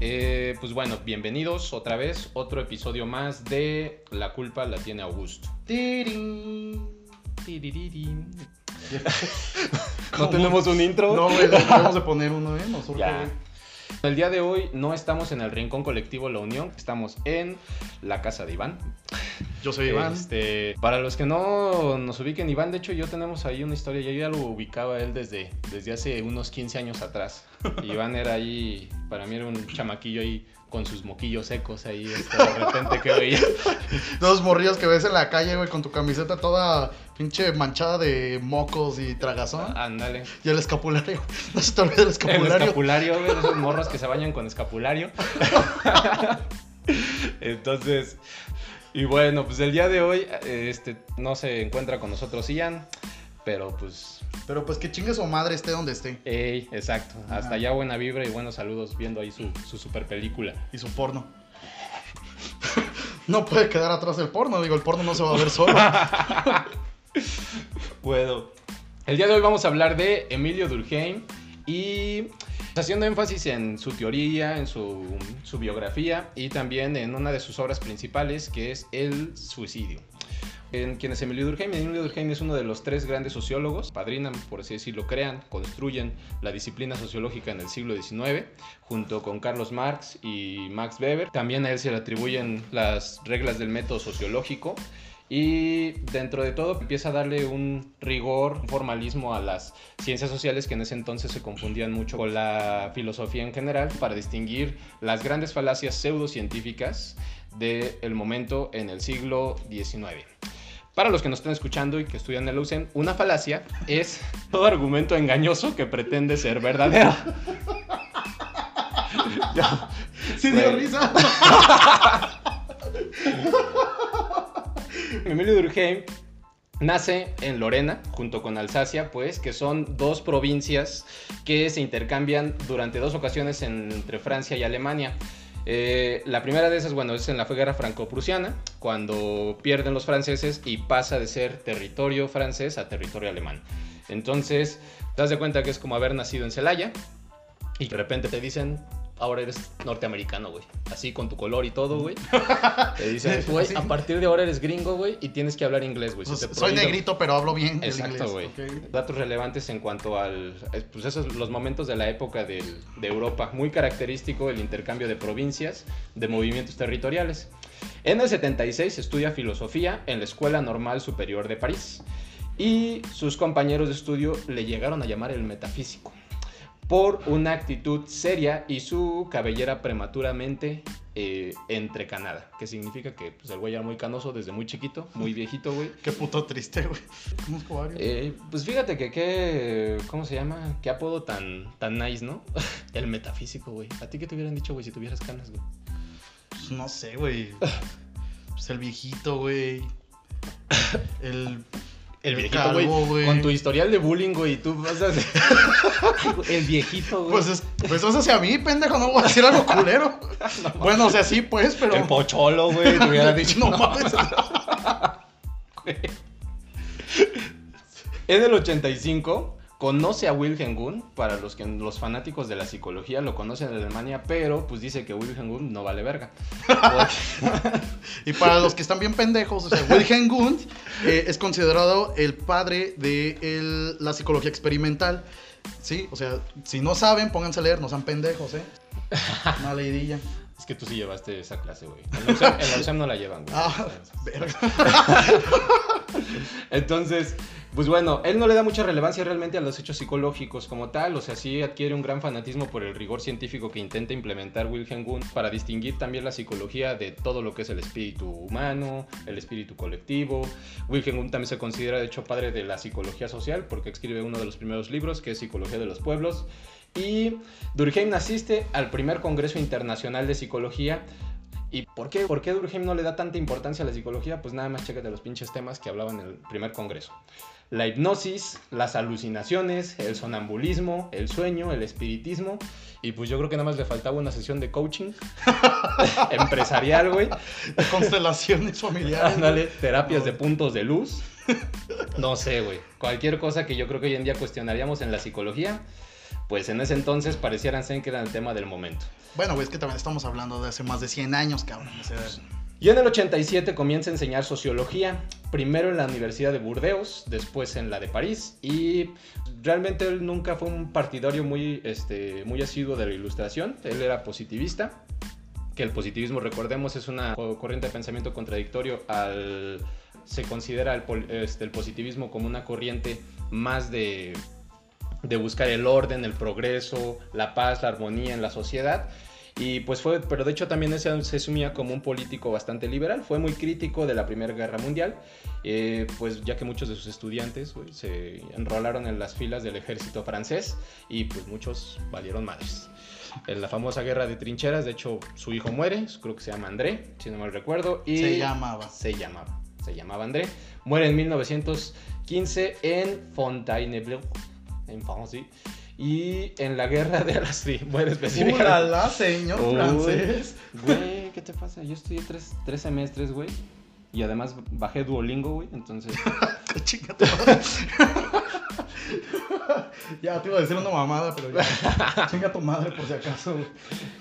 Eh, pues bueno, bienvenidos otra vez, otro episodio más de La culpa la tiene Augusto. ¿No tenemos un intro? No, güey, vamos a poner uno, ¿eh? Nos. El día de hoy no estamos en el Rincón Colectivo La Unión, estamos en la casa de Iván. Yo soy Iván. Este, para los que no nos ubiquen, Iván, de hecho yo tenemos ahí una historia, yo ya lo ubicaba a él desde, desde hace unos 15 años atrás. Iván era ahí, para mí era un chamaquillo ahí con sus moquillos secos ahí, este, de repente que veía. Dos morrillos que ves en la calle, güey, con tu camiseta toda pinche manchada de mocos y tragazón. Ándale. Y el escapulario. No se te olvide el El escapulario. escapulario, güey, esos morros que se bañan con escapulario. Entonces, y bueno, pues el día de hoy, eh, este, no se encuentra con nosotros Ian, pero pues, Pero pues que chingue su madre esté donde esté. ey, exacto, hasta allá buena vibra y buenos saludos viendo ahí su, su super película. Y su porno. no puede quedar atrás el porno. Digo, el porno no se va a ver solo. Bueno, el día de hoy vamos a hablar de Emilio Durkheim y haciendo énfasis en su teoría, en su, biografía y también en una de sus obras principales que es el suicidio. En quien es Emilio Durkheim. Emilio Durkheim es uno de los tres grandes sociólogos, padrinan, por así decirlo, crean, construyen la disciplina sociológica en el siglo XIX, junto con Carlos Marx y Max Weber. También a él se le atribuyen las reglas del método sociológico. Y dentro de todo empieza a darle un rigor, un formalismo a las ciencias sociales que en ese entonces se confundían mucho con la filosofía en general para distinguir las grandes falacias pseudocientíficas del momento en el siglo XIX. Para los que nos están escuchando y que estudian el UCEN, una falacia es todo argumento engañoso que pretende ser verdadero. Sí, dio risa. Emilio Durkheim nace en Lorena, junto con Alsacia, pues, que son dos provincias que se intercambian durante dos ocasiones en- entre Francia y Alemania. Eh, la primera de esas, bueno, es en la guerra franco-prusiana, cuando pierden los franceses y pasa de ser territorio francés a territorio alemán. Entonces, te das de cuenta que es como haber nacido en Celaya y de repente te dicen, ahora eres norteamericano, güey. Así con tu color y todo, güey. Te dicen, güey, Sí. a partir de ahora eres gringo, güey, y tienes que hablar inglés, güey. Pues, soy negrito, pero hablo bien el Exacto, güey. Datos relevantes en cuanto al. eh, Pues esos los momentos de la época del- de Europa. Muy característico el intercambio de provincias, de movimientos territoriales. En el 76 estudia filosofía en la Escuela Normal Superior de París. Y sus compañeros de estudio le llegaron a llamar el metafísico. Por una actitud seria y su cabellera prematuramente eh, entrecanada. Que significa que pues, el güey era muy canoso desde muy chiquito, muy viejito, güey. Qué puto triste, güey. Eh, pues fíjate que qué, ¿cómo se llama? Qué apodo tan, tan nice, ¿no? El metafísico, güey. ¿A ti qué te hubieran dicho, güey, si tuvieras canas, güey? Pues no sé, güey. Pues el viejito, güey. El. El viejito, güey. Con tu historial de bullying, güey, tú vas a... El viejito, güey. Pues, es, pues eso hacia mí, pendejo, no voy a decir algo culero. bueno, o sea, sí, pues, pero. El pocholo, güey, te hubiera dicho. No mames. En el 85 conoce a Wilhelm Wundt, para los que los fanáticos de la psicología lo conocen en Alemania, pero pues dice que Wilhelm Wundt no vale verga. Y para los que están bien pendejos, o sea, Wilhelm Wundt eh, es considerado el padre de el- la psicología experimental. Sí, o sea, si no saben, pónganse a leer, no sean pendejos, ¿eh? Una leidilla. Es que tú sí llevaste esa clase, güey. En la USAM, en la USAM no la llevan, güey. Ah. Entonces, pues bueno, él no le da mucha relevancia realmente a los hechos psicológicos como tal, o sea, sí adquiere un gran fanatismo por el rigor científico que intenta implementar Wilhelm Wundt para distinguir también la psicología de todo lo que es el espíritu humano, el espíritu colectivo. Wilhelm Wundt también se considera, de hecho, padre de la psicología social porque escribe uno de los primeros libros que es Psicología de los Pueblos. Y Durkheim asiste al primer Congreso Internacional de Psicología ¿Y por qué? ¿Por qué Durkheim no le da tanta importancia a la psicología? Pues nada más chécate los pinches temas que hablaban en el primer congreso. La hipnosis, las alucinaciones, el sonambulismo, el sueño, el espiritismo. Y pues yo creo que nada más le faltaba una sesión de coaching empresarial, güey. Constelaciones familiares. Ándale, terapias de puntos de luz. No sé, güey. Cualquier cosa que yo creo que hoy en día cuestionaríamos en la psicología, pues en ese entonces parecieran ser que eran el tema del momento. Bueno, güey, es que también estamos hablando de hace más de 100 años, cabrón. O sea, Y en el 87 comienza a enseñar sociología, primero en la Universidad de Burdeos, después en la de París, y realmente él nunca fue un partidario muy, este, muy asiduo de la ilustración, él era positivista, que el positivismo, recordemos, es una corriente de pensamiento contradictorio al... Se considera el, este, el positivismo como una corriente más de, de buscar el orden, el progreso, la paz, la armonía en la sociedad. Y pues fue, pero de hecho también se, se asumía como un político bastante liberal. Fue muy crítico de la Primera Guerra Mundial, eh, pues ya que muchos de sus estudiantes se enrolaron en las filas del ejército francés y pues muchos valieron madres. En la famosa guerra de trincheras, de hecho su hijo muere, creo que se llama André, si no mal recuerdo. Y se llamaba. se llamaba, se llamaba André. Muere en 1915 en Fontainebleau, en Francia. Y en la guerra de las... Muere específicamente. ¡Ulala, señor Uy. francés! Güey, ¿qué te pasa? Yo estudié tres, tres semestres, güey. Y además bajé Duolingo, güey. Entonces, Chinga tu madre. ya te iba a decir una mamada, pero ya. Chinga tu madre por si acaso. güey.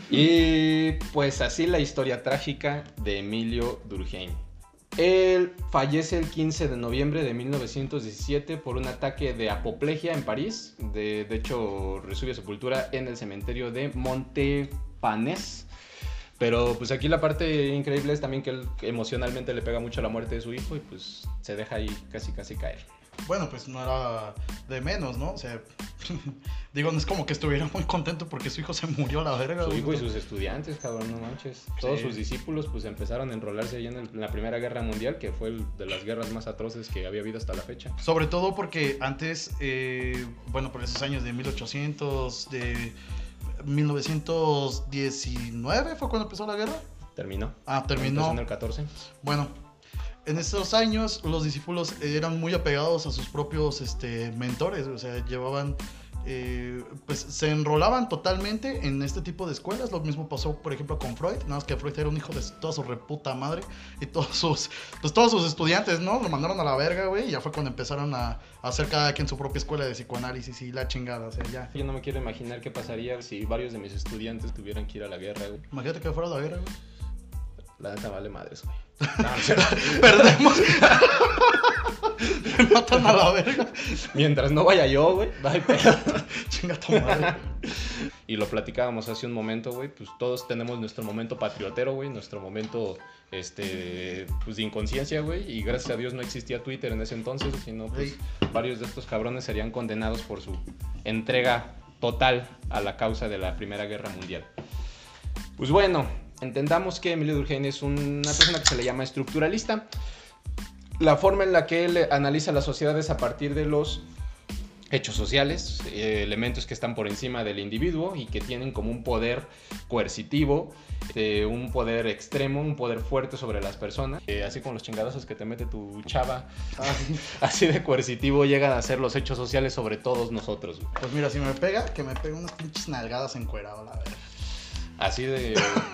Y pues así la historia trágica de Emilio Durkheim. Él fallece el 15 de noviembre de 1917 por un ataque de apoplejía en París. De, hecho, recibe sepultura en el cementerio de Montepanés. Pero pues aquí la parte increíble es también que él emocionalmente le pega mucho la muerte de su hijo y pues se deja ahí casi casi caer. Bueno, pues no era de menos, ¿no? O sea, digo, no es como que estuviera muy contento porque su hijo se murió a la verga. Su hijo y sus estudiantes, cabrón, no manches. Todos sus discípulos pues empezaron a enrolarse ahí en, el- en la Primera Guerra Mundial, que fue el- de las guerras más atroces que había habido hasta la fecha. Sobre todo porque antes, eh, bueno, por esos años de 1800, de 1919 fue cuando empezó la guerra. Terminó. Ah, Empezó terminó. en el 14. Bueno, en estos años los discípulos eran muy apegados a sus propios este, mentores, o sea, llevaban, eh, pues se enrolaban totalmente en este tipo de escuelas. Lo mismo pasó, por ejemplo, con Freud, nada más que Freud era un hijo de toda su reputa madre y todos sus, pues todos sus estudiantes, ¿no? Lo mandaron a la verga, güey, y ya fue cuando empezaron a, a hacer cada quien su propia escuela de psicoanálisis y la chingada, o sea, ya. Yo no me quiero imaginar qué pasaría si varios de mis estudiantes tuvieran que ir a la guerra, güey. Imagínate que fuera la guerra, güey. La neta vale madres, güey. No, cierto. Perdemos. Me matan a la verga. Mientras no vaya yo, güey, no hay pedo. Chinga tu madre. Y lo platicábamos hace un momento, güey, pues todos tenemos nuestro momento patriotero, güey, nuestro momento, este, pues de inconsciencia, güey, y gracias a Dios no existía Twitter en ese entonces, sino pues varios de estos cabrones serían condenados por su entrega total a la causa de la Primera Guerra Mundial. Pues bueno, entendamos que Emilio Durkheim es una persona que se le llama estructuralista. La forma en la que él analiza las sociedades a partir de los hechos sociales, eh, elementos que están por encima del individuo y que tienen como un poder coercitivo, eh, un poder extremo, un poder fuerte sobre las personas, Eh, así como los chingadazos que te mete tu chava, así de coercitivo llegan a ser los hechos sociales sobre todos nosotros. Pues mira, si me pega, que me pegue unas pinches nalgadas encuerado, la verga. Así de,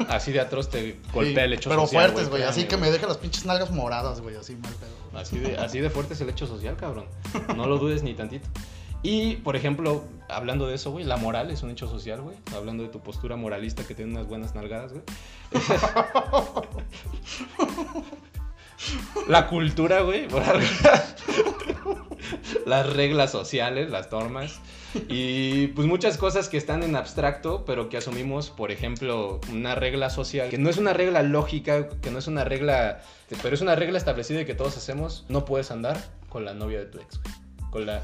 así de atroz te golpea Sí, el hecho Pero social. fuertes, güey. Así que me deja las pinches nalgas moradas, güey. Así mal pedo. Así de, así de fuerte es el hecho social, cabrón. No lo dudes ni tantito. Y, por ejemplo, hablando de eso, güey, la moral es un hecho social, güey. Hablando de tu postura moralista que tiene unas buenas nalgadas, güey. La cultura, güey. Las reglas sociales, las normas. Y pues muchas cosas que están en abstracto, pero que asumimos, por ejemplo, una regla social, que no es una regla lógica, que no es una regla, pero es una regla establecida y que todos hacemos. No puedes andar con la novia de tu ex, güey. Con la...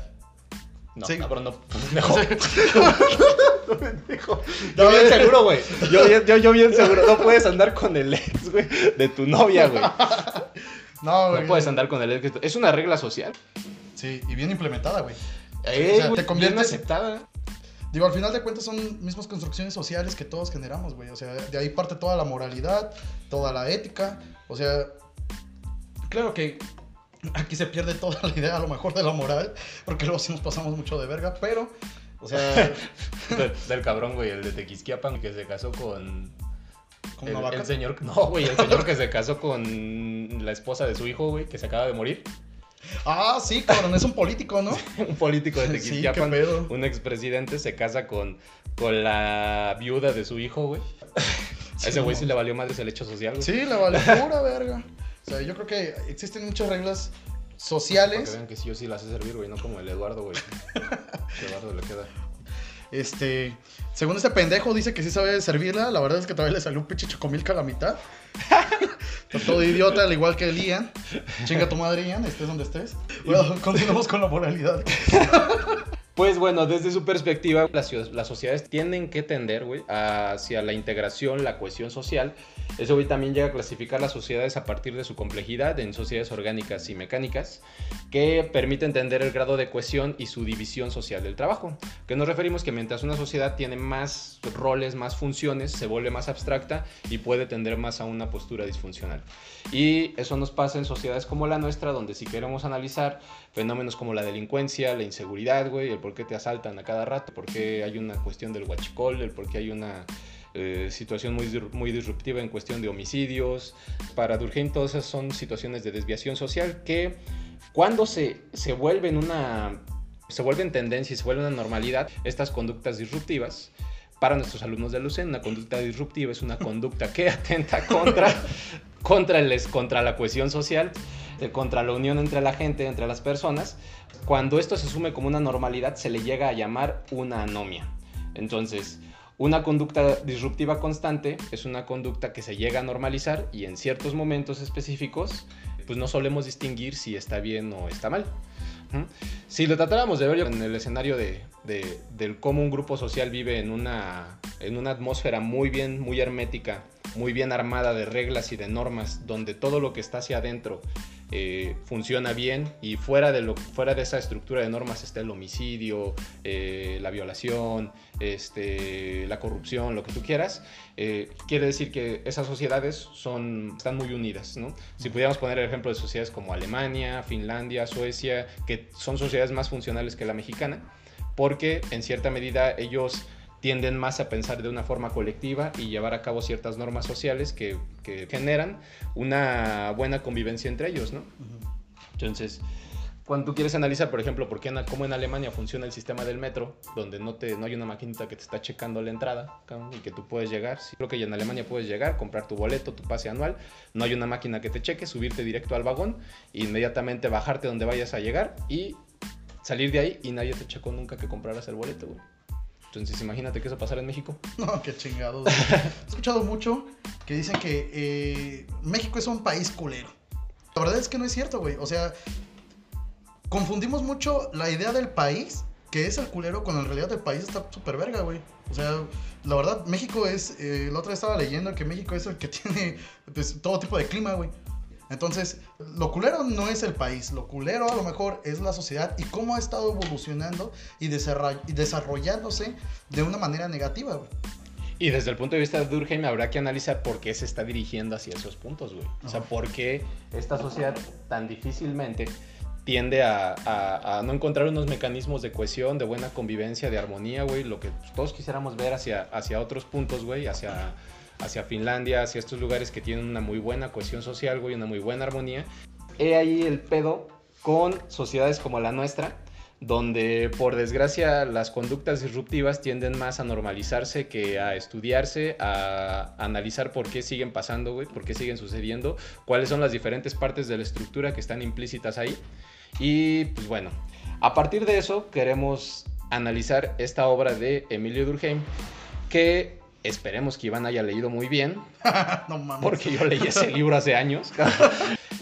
No, Sí. cabrón, no. Pendejo. Pendejo. Yo bien seguro, güey. Yo, yo, yo, bien seguro. No puedes andar con el ex, güey, de tu novia, güey. No, güey. No puedes andar con el ex. Es una regla social. Sí, y bien implementada, güey. O sea, te conviertes- aceptada. Digo, al final de cuentas son mismas construcciones sociales que todos generamos, güey. O sea, de ahí parte toda la moralidad, toda la ética. O sea, claro que aquí se pierde toda la idea a lo mejor de la moral, porque luego sí nos pasamos mucho de verga, pero, o sea, De- del cabrón, güey, el de Tequisquiapan que se casó con. con el, una vaca. el señor. No, güey, el señor que se casó con la esposa de su hijo, güey, que se acaba de morir. Ah, sí, cabrón, es un político, ¿no? un político de Sí, Tequisquiapan, pedo. un expresidente, se casa con, con la viuda de su hijo, güey. A ese güey sí le valió madres el hecho social, güey. Sí, la vale pura verga. O sea, yo creo que existen muchas reglas Para que sociales. vean que sí, yo sí la sé servir, güey, no como el Eduardo, güey. Eduardo le queda. Este, según este pendejo, dice que sí sabe servirla. La verdad es que todavía le salió un pinche chocomilca a la mitad. Está todo idiota, al igual que Ian. Chinga tu madre, Ian, estés donde estés. Bueno, continuamos con la moralidad. Pues bueno, desde su perspectiva, las, sociedades tienden que tender, güey, hacia la integración, la cohesión social. Eso, también llega a clasificar las sociedades a partir de su complejidad en sociedades orgánicas y mecánicas, que permite entender el grado de cohesión y su división social del trabajo. Que nos referimos que mientras una sociedad tiene más roles, más funciones, se vuelve más abstracta y puede tender más a una postura disfuncional. Y eso nos pasa en sociedades como la nuestra, donde si queremos analizar fenómenos como la delincuencia, la inseguridad, güey, el por qué te asaltan a cada rato, por qué hay una cuestión del huachicol, el por qué hay una eh, situación muy, muy disruptiva en cuestión de homicidios. Para Durkheim todas esas son situaciones de desviación social que cuando se, se vuelven una se vuelven tendencia y se vuelven una normalidad estas conductas disruptivas para nuestros alumnos de Lucen, una conducta disruptiva es una conducta que atenta contra, contra, el, contra la cohesión social, eh, contra la unión entre la gente, entre las personas. Cuando esto se asume como una normalidad, se le llega a llamar una anomia. Entonces, una conducta disruptiva constante es una conducta que se llega a normalizar y en ciertos momentos específicos, pues no solemos distinguir si está bien o está mal. Ujú. Si lo tratáramos de ver en el escenario de, de- del cómo un grupo social vive en una, en una atmósfera muy bien, muy hermética, muy bien armada de reglas y de normas, donde todo lo que está hacia adentro eh, funciona bien y fuera de, lo, fuera de esa estructura de normas está el homicidio, eh, la violación, este, la corrupción, lo que tú quieras, eh, quiere decir que esas sociedades son, están muy unidas. ¿no? Si pudiéramos poner el ejemplo de sociedades como Alemania, Finlandia, Suecia, que son sociedades más funcionales que la mexicana, porque en cierta medida ellos tienden más a pensar de una forma colectiva y llevar a cabo ciertas normas sociales que, que generan una buena convivencia entre ellos, ¿no? Entonces, cuando tú quieres analizar, por ejemplo, por qué cómo en Alemania funciona el sistema del metro, donde no, te, no hay una maquinita que te está checando la entrada y que tú puedes llegar, sí, creo que en Alemania puedes llegar, comprar tu boleto, tu pase anual, no hay una máquina que te cheque, subirte directo al vagón, inmediatamente bajarte donde vayas a llegar y salir de ahí y nadie te checó nunca que compraras el boleto, güey. Entonces imagínate que eso pasara en México. No, qué chingados. He escuchado mucho que dicen que eh, México es un país culero. La verdad es que no es cierto, güey. O sea, confundimos mucho la idea del país, que es el culero, cuando en realidad el país está súper verga, güey. O sea, la verdad, México es. eh, la otra vez estaba leyendo que México es el que tiene pues, todo tipo de clima, güey. Entonces, lo culero no es el país, lo culero a lo mejor es la sociedad y cómo ha estado evolucionando y, desarroll- y desarrollándose de una manera negativa, güey. Y desde el punto de vista de Durkheim habrá que analizar por qué se está dirigiendo hacia esos puntos, güey. O sea, por qué esta sociedad tan difícilmente tiende a, a- a no encontrar unos mecanismos de cohesión, de buena convivencia, de armonía, güey. Lo que todos quisiéramos ver hacia, hacia otros puntos, güey, hacia, hacia Finlandia, hacia estos lugares que tienen una muy buena cohesión social, güey, una muy buena armonía. He ahí el pedo con sociedades como la nuestra, donde por desgracia las conductas disruptivas tienden más a normalizarse que a estudiarse, a analizar por qué siguen pasando, güey, por qué siguen sucediendo, cuáles son las diferentes partes de la estructura que están implícitas ahí. Y pues bueno, a partir de eso queremos analizar esta obra de Emilio Durkheim que esperemos que Iván haya leído muy bien, no mames. porque yo leí ese libro hace años.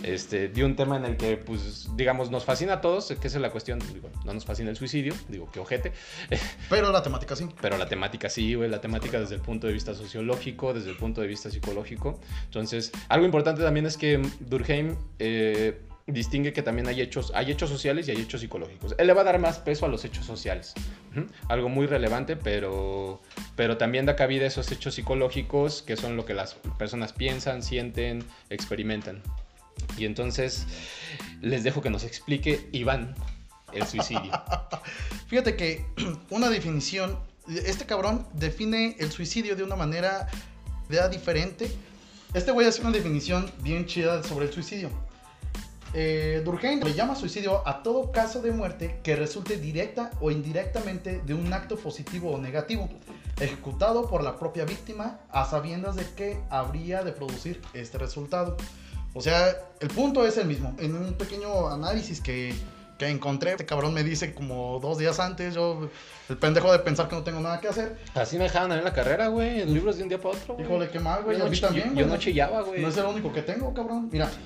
Este, de un tema en el que, pues, digamos, nos fascina a todos, que es la cuestión, digo, no nos fascina el suicidio, digo, que ojete, Pero la temática sí. pero la temática sí, güey, la temática desde el punto de vista sociológico, desde el punto de vista psicológico. Entonces, algo importante también es que Durkheim eh, distingue que también hay hechos, hay hechos sociales y hay hechos psicológicos. Él le va a dar más peso a los hechos sociales, algo muy relevante, pero, pero también da cabida a esos hechos psicológicos que son lo que las personas piensan, sienten, experimentan. Y entonces les dejo que nos explique Iván el suicidio. Fíjate que una definición, este cabrón define el suicidio de una manera de diferente. Este güey hace una definición bien chida sobre el suicidio. Eh, Durkheim le llama suicidio a todo caso de muerte que resulte directa o indirectamente de un acto positivo o negativo, ejecutado por la propia víctima a sabiendas de que habría de producir este resultado. O sea, el punto es el mismo. En un pequeño análisis que, que encontré, este cabrón me dice como dos días antes, yo, el pendejo de pensar que no tengo nada que hacer. Así me dejaban en la carrera, güey, en libros de un día para otro. güey. Híjole, qué mal, güey. Yo a no mí también, yo no chillaba, güey. No es el único que tengo, cabrón. Mira,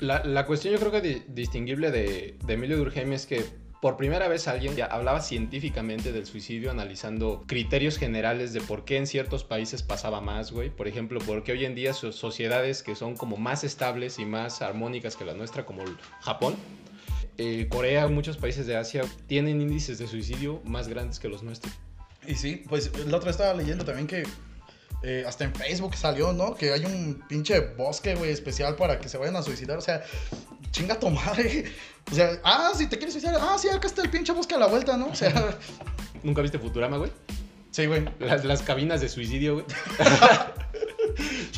La, la cuestión yo creo que di- distinguible de, de Emilio Durkheim es que por primera vez alguien ya hablaba científicamente del suicidio analizando criterios generales de por qué en ciertos países pasaba más, güey. Por ejemplo, por qué hoy en día so- sociedades que son como más estables y más armónicas que la nuestra, como Japón, eh, Corea, muchos países de Asia, tienen índices de suicidio más grandes que los nuestros. Y sí, pues la otra estaba leyendo también que eh, hasta en Facebook salió, ¿no? Que hay un pinche bosque, güey, especial para que se vayan a suicidar. O sea, chinga tu madre. O sea, ah, si te quieres suicidar, ah, sí, acá está el pinche bosque a la vuelta, ¿no? O sea, ¿Nunca viste Futurama, güey? sí, güey. Las, las cabinas de suicidio, güey.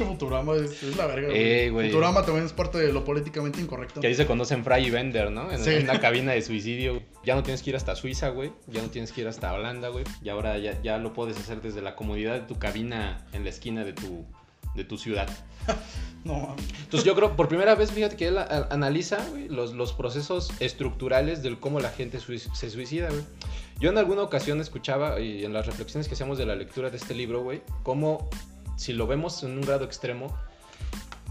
Pinche Futurama es, es la verga, Eh, güey. Futurama también es parte de lo políticamente incorrecto. Que ahí se conocen Fry y Bender, ¿no? En, Sí. en una cabina de suicidio. Ya no tienes que ir hasta Suiza, güey. Ya no tienes que ir hasta Holanda, güey. Y ahora ya, ya lo puedes hacer desde la comodidad de tu cabina en la esquina de tu, de tu ciudad. No, mames. Entonces yo creo, por primera vez, fíjate que él analiza güey, los, los procesos estructurales del cómo la gente sui- se suicida, güey. Yo en alguna ocasión escuchaba, y en las reflexiones que hacíamos de la lectura de este libro, güey, cómo, si lo vemos en un grado extremo,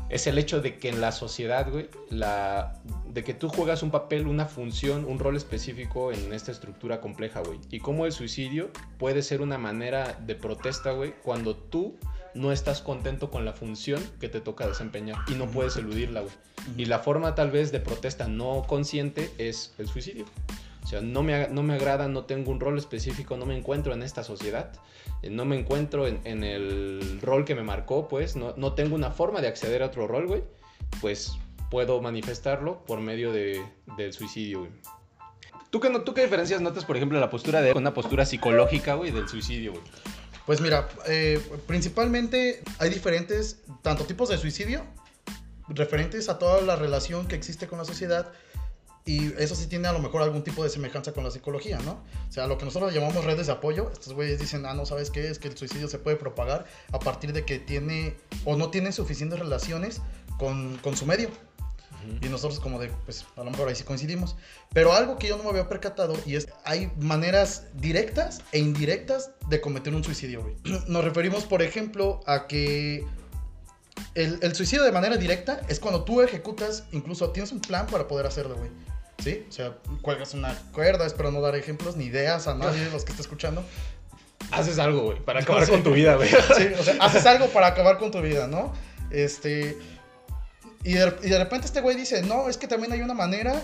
es el hecho de que en la sociedad, güey, la, de que tú juegas un papel, una función, un rol específico en esta estructura compleja, güey. Y cómo el suicidio puede ser una manera de protesta, güey, cuando tú no estás contento con la función que te toca desempeñar y no puedes eludirla, güey. Y la forma tal vez de protesta no consciente es el suicidio. O sea, no me, no me agrada, no tengo un rol específico, no me encuentro en esta sociedad, eh, no me encuentro en, en el rol que me marcó, pues, no, no tengo una forma de acceder a otro rol, güey, pues puedo manifestarlo por medio de, del suicidio, güey. ¿Tú qué, no- ¿Tú qué diferencias notas, por ejemplo, la postura de una postura psicológica, güey, del suicidio, güey? Pues mira, eh, principalmente hay diferentes, tanto tipos de suicidio, referentes a toda la relación que existe con la sociedad, y eso sí tiene a lo mejor algún tipo de semejanza con la psicología, ¿no? O sea, lo que nosotros llamamos redes de apoyo, estos güeyes dicen, ah, no, ¿sabes qué? Es que el suicidio se puede propagar a partir de que tiene o no tiene suficientes relaciones con, con su medio. Y nosotros como de, pues a lo mejor ahí sí coincidimos. Pero algo que yo no me había percatado y es, hay maneras directas e indirectas de cometer un suicidio, güey. Nos referimos, por ejemplo, a que el, el suicidio de manera directa es cuando tú ejecutas, incluso tienes un plan para poder hacerlo, güey. ¿Sí? O sea, cuelgas una cuerda, espero no dar ejemplos ni ideas a nadie de los que esté escuchando. Haces algo, güey, para acabar con tu vida, güey. Sí, o sea, haces algo para acabar con tu vida, ¿no? Este. Y de, y de repente este güey dice, no, es que también hay una manera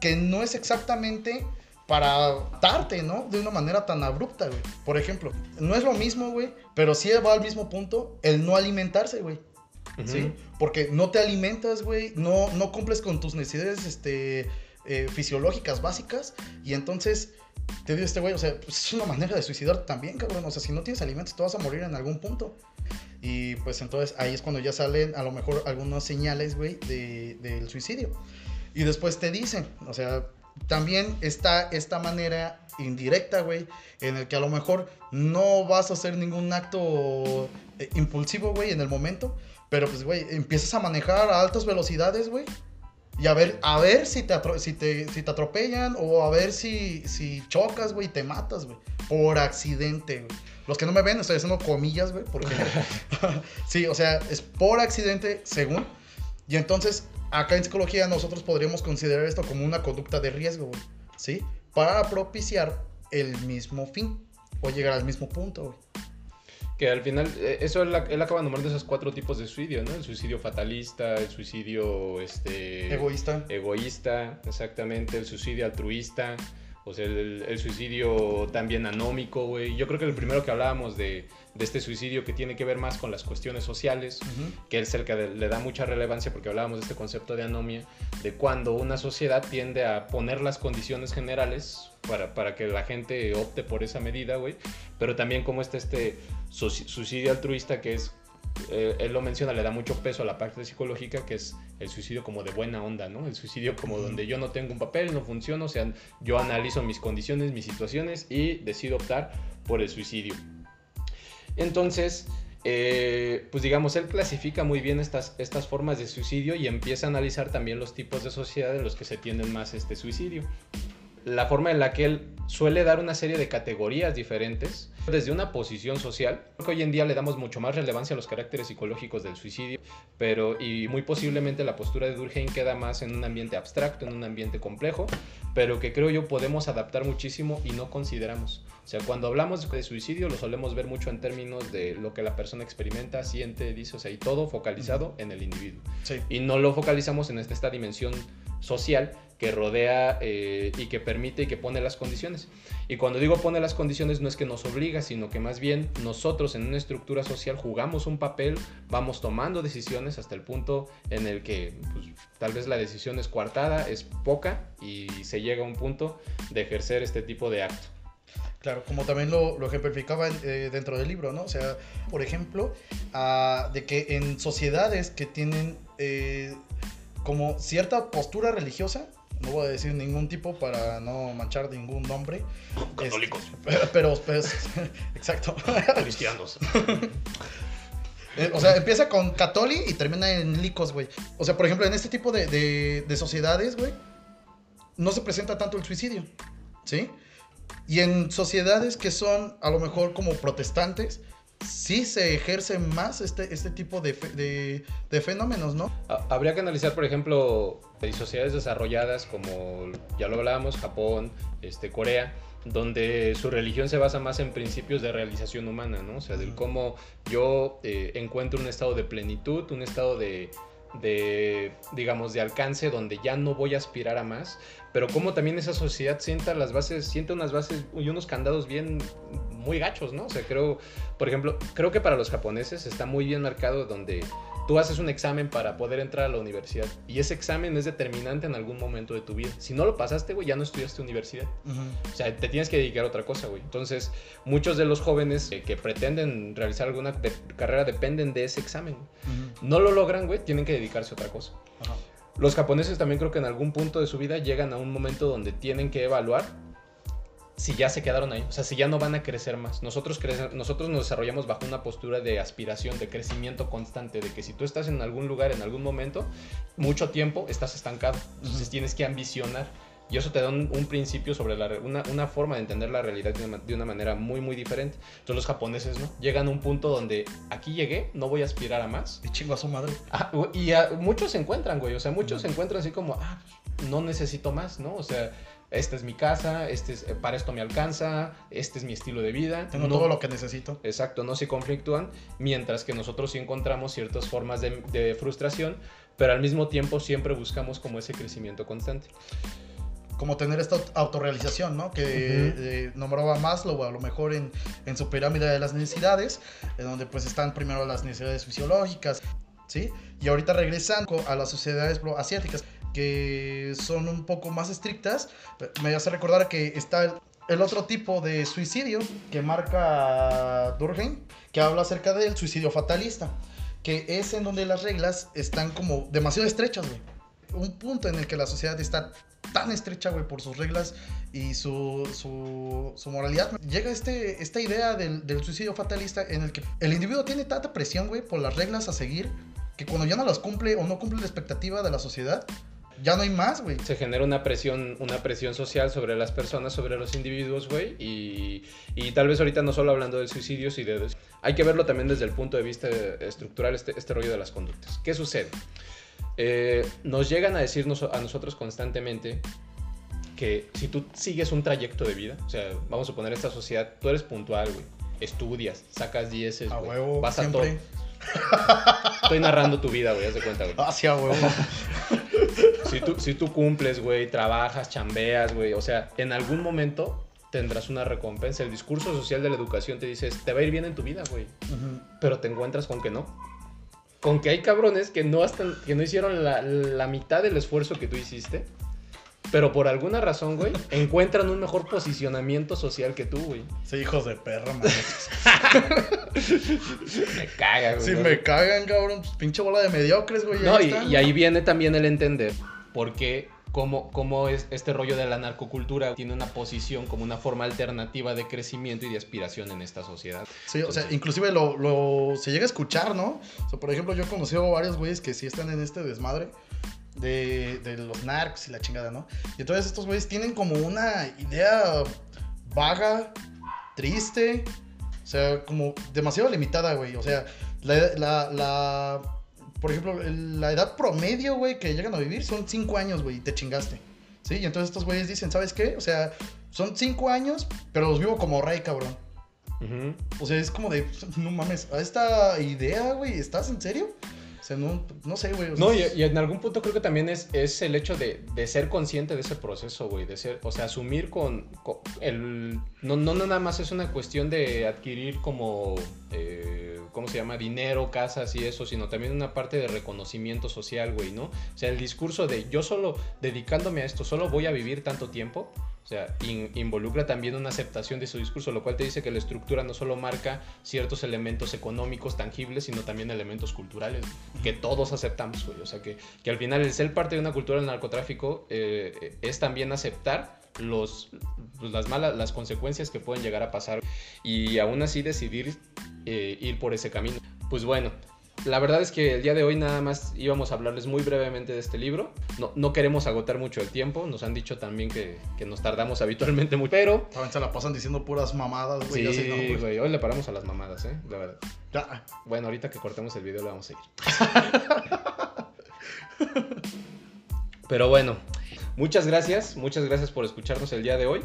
que no es exactamente para darte, ¿no? De una manera tan abrupta, güey. Por ejemplo, no es lo mismo, güey, pero sí va al mismo punto el no alimentarse, güey. Porque no te alimentas, güey, no, no cumples con tus necesidades este, eh, fisiológicas básicas y entonces te digo este güey, o sea, pues es una manera de suicidarte también, cabrón. O sea, si no tienes alimentos, te vas a morir en algún punto. Y pues entonces ahí es cuando ya salen a lo mejor algunas señales, güey, de- del suicidio. Y después te dicen, o sea, también está esta manera indirecta, güey, en el que a lo mejor no vas a hacer ningún acto eh, impulsivo, güey, en el momento. Pero pues, güey, empiezas a manejar a altas velocidades, güey. Y a ver, a ver si te, si te, si te atropellan o a ver si, si chocas, güey, y te matas, güey. Por accidente, güey. Los que no me ven, estoy haciendo comillas, güey, porque... sí, o sea, es por accidente, según. Y entonces, acá en psicología nosotros podríamos considerar esto como una conducta de riesgo, güey. ¿Sí? Para propiciar el mismo fin o llegar al mismo punto, güey. Que al final, eh, eso él, él acaba nombrando esos cuatro tipos de suicidio, ¿no? El suicidio fatalista, el suicidio este, Egoísta. egoísta, exactamente, el suicidio altruista, o sea, el, el suicidio también anómico, güey. Yo creo que el primero que hablábamos de, de este suicidio que tiene que ver más con las cuestiones sociales, que es el que de- le da mucha relevancia porque hablábamos de este concepto de anomia, de cuando una sociedad tiende a poner las condiciones generales para, para que la gente opte por esa medida, güey, pero también como está este suicidio altruista que es eh, él lo menciona, le da mucho peso a la parte psicológica, que es el suicidio como de buena onda, ¿no? El suicidio como donde yo no tengo un papel, no funciona, o sea, yo analizo mis condiciones, mis situaciones y decido optar por el suicidio. Entonces, eh, pues digamos, él clasifica muy bien estas, estas formas de suicidio y empieza a analizar también los tipos de sociedad en los que se tienden más este suicidio. La forma en la que él suele dar una serie de categorías diferentes desde una posición social. Creo que hoy en día le damos mucho más relevancia a los caracteres psicológicos del suicidio, pero y muy posiblemente la postura de Durkheim queda más en un ambiente abstracto, en un ambiente complejo, pero que creo yo podemos adaptar muchísimo y no consideramos. O sea, cuando hablamos de suicidio lo solemos ver mucho en términos de lo que la persona experimenta, siente, dice, o sea, y todo focalizado en el individuo. Sí. Y no lo focalizamos en esta, esta dimensión social que rodea eh, y que permite y que pone las condiciones. Y cuando digo pone las condiciones no es que nos obliga, sino que más bien nosotros en una estructura social jugamos un papel, vamos tomando decisiones hasta el punto en el que pues, tal vez la decisión es coartada, es poca y se llega a un punto de ejercer este tipo de acto. Claro, como también lo, lo ejemplificaba eh, dentro del libro, ¿no? O sea, por ejemplo, ah, de que en sociedades que tienen eh, como cierta postura religiosa, no voy a decir ningún tipo para no manchar ningún nombre. Católicos. Este, pero, pues, exacto. Cristianos. Eh, O sea, empieza con Catoli y termina en Licos, güey. O sea, por ejemplo, en este tipo de, de- de sociedades, güey, no se presenta tanto el suicidio, ¿sí? Y en sociedades que son a lo mejor como protestantes, sí se ejerce más este, este tipo de, fe- de, de fenómenos, ¿no? Ha- Habría que analizar, por ejemplo, de sociedades desarrolladas como ya lo hablábamos, Japón, este, Corea, donde su religión se basa más en principios de realización humana, ¿no? O sea, del cómo yo eh, encuentro un estado de plenitud, un estado de, de, digamos, de alcance donde ya no voy a aspirar a más, pero cómo también esa sociedad sienta las bases, siente unas bases y unos candados bien muy gachos, ¿no? O sea, creo, por ejemplo, creo que para los japoneses está muy bien marcado donde tú haces un examen para poder entrar a la universidad y ese examen es determinante en algún momento de tu vida. Si no lo pasaste, güey, ya no estudiaste universidad. O sea, te tienes que dedicar a otra cosa, güey. Entonces, muchos de los jóvenes eh, que pretenden realizar alguna de- carrera dependen de ese examen. No lo logran, güey, tienen que dedicarse a otra cosa. Los japoneses también creo que en algún punto de su vida llegan a un momento donde tienen que evaluar si ya se quedaron ahí, o sea, si ya no van a crecer más. Nosotros, crece- nosotros nos desarrollamos bajo una postura de aspiración, de crecimiento constante, de que si tú estás en algún lugar, en algún momento, mucho tiempo estás estancado. Entonces Ujú. tienes que ambicionar. Y eso te da un, un principio sobre la, una, una forma de entender la realidad de una, de una manera muy, muy diferente. Entonces los japoneses, ¿no? Llegan a un punto donde aquí llegué, no voy a aspirar a más. Y chingo a su madre. Ah, y ah, muchos se encuentran, güey. O sea, muchos se encuentran así como, ah, no necesito más, ¿no? O sea, esta es mi casa, este es, eh, para esto me alcanza, este es mi estilo de vida. Tengo No- todo lo que necesito. Exacto, no se conflictúan, mientras que nosotros sí encontramos ciertas formas de, de frustración, pero al mismo tiempo siempre buscamos como ese crecimiento constante. como tener esta autorrealización, ¿no? Que Ujú. eh, nombraba Maslow a lo mejor en, en su pirámide de las necesidades, en donde pues están primero las necesidades fisiológicas, ¿sí? Y ahorita regresando a las sociedades asiáticas, que son un poco más estrictas, me hace recordar que está el, el otro tipo de suicidio que marca Durkheim, que habla acerca del suicidio fatalista, que es en donde las reglas están como demasiado estrechas, güey. Un punto en el que la sociedad está tan estrecha, güey, por sus reglas y su, su, su moralidad. Llega este, esta idea del, del suicidio fatalista en el que el individuo tiene tanta presión, güey, por las reglas a seguir, que cuando ya no las cumple o no cumple la expectativa de la sociedad, ya no hay más, güey. Se genera una presión, una presión social sobre las personas, sobre los individuos, güey, y, y tal vez ahorita no solo hablando del suicidio, sino de... Hay que verlo también desde el punto de vista estructural, este, este rollo de las conductas. ¿Qué sucede? Eh, nos llegan a decirnos a nosotros constantemente que si tú sigues un trayecto de vida, o sea, vamos a poner esta sociedad, tú eres puntual, güey, estudias, sacas 10, A güey, huevo, vas a todo. Estoy narrando tu vida, güey, haz de cuenta, güey. Hacia huevo. Si tú, si tú cumples, güey, trabajas, chambeas, güey, o sea, en algún momento tendrás una recompensa. El discurso social de la educación te dice, te va a ir bien en tu vida, güey, pero te encuentras con que no. Con que hay cabrones que no, hasta, que no hicieron la, la mitad del esfuerzo que tú hiciste pero por alguna razón, güey, encuentran un mejor posicionamiento social que tú, güey. Sí, hijos de perra, man. Me caga, güey. Si me cagan, cabrón, pues, pinche bola de mediocres, güey. No, ahí y, ahí viene también el entender por qué, cómo, cómo es este rollo de la narcocultura tiene una posición como una forma alternativa de crecimiento y de aspiración en esta sociedad. Sí, o sea, inclusive lo, lo- se llega a escuchar, ¿no? O sea, por ejemplo, yo he conocido varios güeyes que sí están en este desmadre de, de los narcos y la chingada, ¿no? Y entonces estos güeyes tienen como una idea vaga, triste, o sea, como demasiado limitada, güey. O sea, la, la, la- por ejemplo, la edad promedio, güey, que llegan a vivir son 5 años, güey, y te chingaste. ¿Sí? Y entonces estos güeyes dicen, ¿sabes qué? O sea, son 5 años, pero los vivo como rey, cabrón. O sea, es como de, no mames, a esta idea, güey, ¿estás en serio? Sea, no, no sé, güey. o sea, No, y, en algún punto creo que también es, es el hecho de, de ser consciente de ese proceso, güey, de ser, o sea, asumir con, con el, no, no, no nada más es una cuestión de adquirir como, eh, ¿cómo se llama? Dinero, casas y eso, sino también una parte de reconocimiento social, güey, ¿no? O sea, el discurso de yo solo dedicándome a esto, solo voy a vivir tanto tiempo, o sea, in- involucra también una aceptación de su discurso, lo cual te dice que la estructura no solo marca ciertos elementos económicos tangibles, sino también elementos culturales que todos aceptamos, güey. O sea, que, que al final el ser parte de una cultura del narcotráfico eh, es también aceptar los, pues, las malas, las consecuencias que pueden llegar a pasar y aún así decidir eh, ir por ese camino. Pues bueno, la verdad es que el día de hoy nada más íbamos a hablarles muy brevemente de este libro. No, no queremos agotar mucho el tiempo. Nos han dicho también que, que nos tardamos habitualmente mucho. Pero, Saben, se la pasan diciendo puras mamadas, güey. sí, así, no, güey. güey, hoy le paramos a las mamadas, ¿eh? La verdad. Ya. Bueno, ahorita que cortemos el video le vamos a seguir. Pero bueno, muchas gracias, muchas gracias por escucharnos el día de hoy.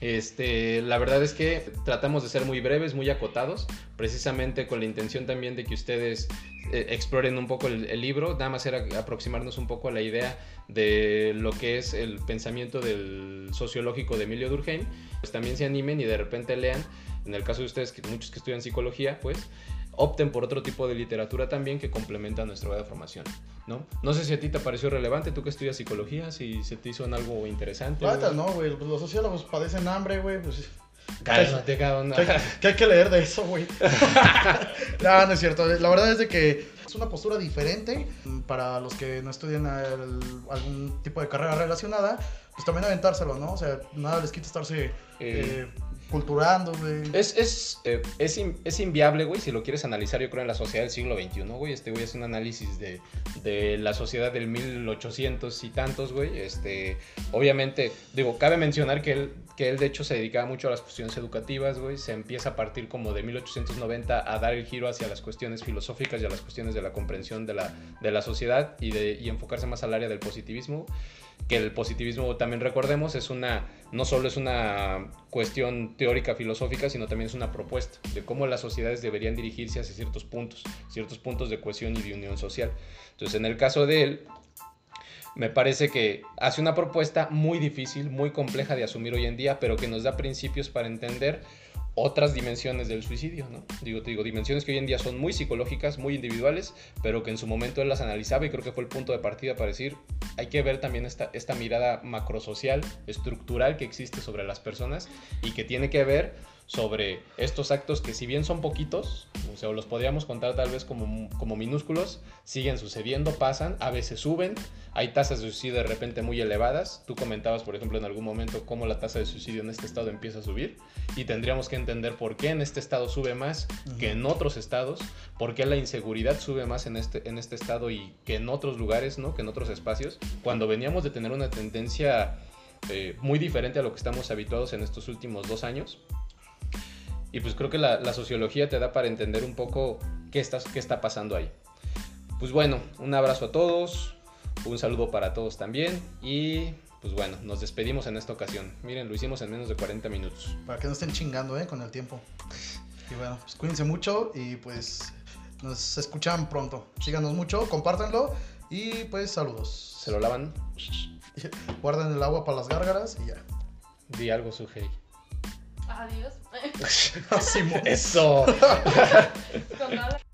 Este, la verdad es que tratamos de ser muy breves, muy acotados, precisamente con la intención también de que ustedes eh, exploren un poco el, libro, nada más era aproximarnos un poco a la idea de lo que es el pensamiento del sociológico de Emilio Durkheim, pues también se animen y de repente lean, en el caso de ustedes, muchos que estudian psicología, pues opten por otro tipo de literatura también que complementa nuestra de formación, ¿no? No sé si a ti te pareció relevante, tú que estudias psicología, si se te hizo en algo interesante. Güey. no, güey. Los sociólogos padecen hambre, güey. Pues Cálmate, cabrón. ¿Qué, qué hay que leer de eso, güey? no, no es cierto. La verdad es de que es una postura diferente para los que no estudian el- algún tipo de carrera relacionada. Pues también aventárselo, ¿no? O sea, nada les quita estarse Eh. eh, culturando, güey. Es, es, eh, es, in- es inviable, güey, si lo quieres analizar, yo creo, en la sociedad del siglo XXI, güey. Este güey es un análisis de, de la sociedad del 1800 y tantos, güey. Este, obviamente, digo, cabe mencionar que él, que él, de hecho, se dedicaba mucho a las cuestiones educativas, güey. Se empieza a partir como de 1890 a dar el giro hacia las cuestiones filosóficas y a las cuestiones de la comprensión de la, de la sociedad y, de, y enfocarse más al área del positivismo que el positivismo también recordemos es una no solo es una cuestión teórica filosófica sino también es una propuesta de cómo las sociedades deberían dirigirse hacia ciertos puntos ciertos puntos de cohesión y de unión social. Entonces en el caso de él me parece que hace una propuesta muy difícil muy compleja de asumir hoy en día pero que nos da principios para entender otras dimensiones del suicidio, ¿no? Digo, te digo, dimensiones que hoy en día son muy psicológicas, muy individuales, pero que en su momento él las analizaba y creo que fue el punto de partida para decir, hay que ver también esta, esta mirada macrosocial, estructural que existe sobre las personas y que tiene que ver sobre estos actos que si bien son poquitos, o sea, los podríamos contar tal vez como, como minúsculos, siguen sucediendo, pasan, a veces suben, hay tasas de suicidio de repente muy elevadas. Tú comentabas, por ejemplo, en algún momento cómo la tasa de suicidio en este estado empieza a subir y tendríamos que entender por qué en este estado sube más que en otros estados, por qué la inseguridad sube más en este, en este estado y que en otros lugares, ¿no? Que en otros espacios, cuando veníamos de tener una tendencia eh, muy diferente a lo que estamos habituados en estos últimos dos años. Y pues creo que la, la sociología te da para entender un poco qué, estás, qué está pasando ahí. Pues bueno, un abrazo a todos, un saludo para todos también y pues bueno, nos despedimos en esta ocasión. Miren, lo hicimos en menos de 40 minutos. Para que no estén chingando, ¿eh? Con el tiempo. Y bueno, pues cuídense mucho y pues nos escuchan pronto. Síganos mucho, compártanlo y pues saludos. ¿Se lo lavan? Guarden el agua para las gárgaras y ya. Di algo, Sugei. Adiós. Eso. Con.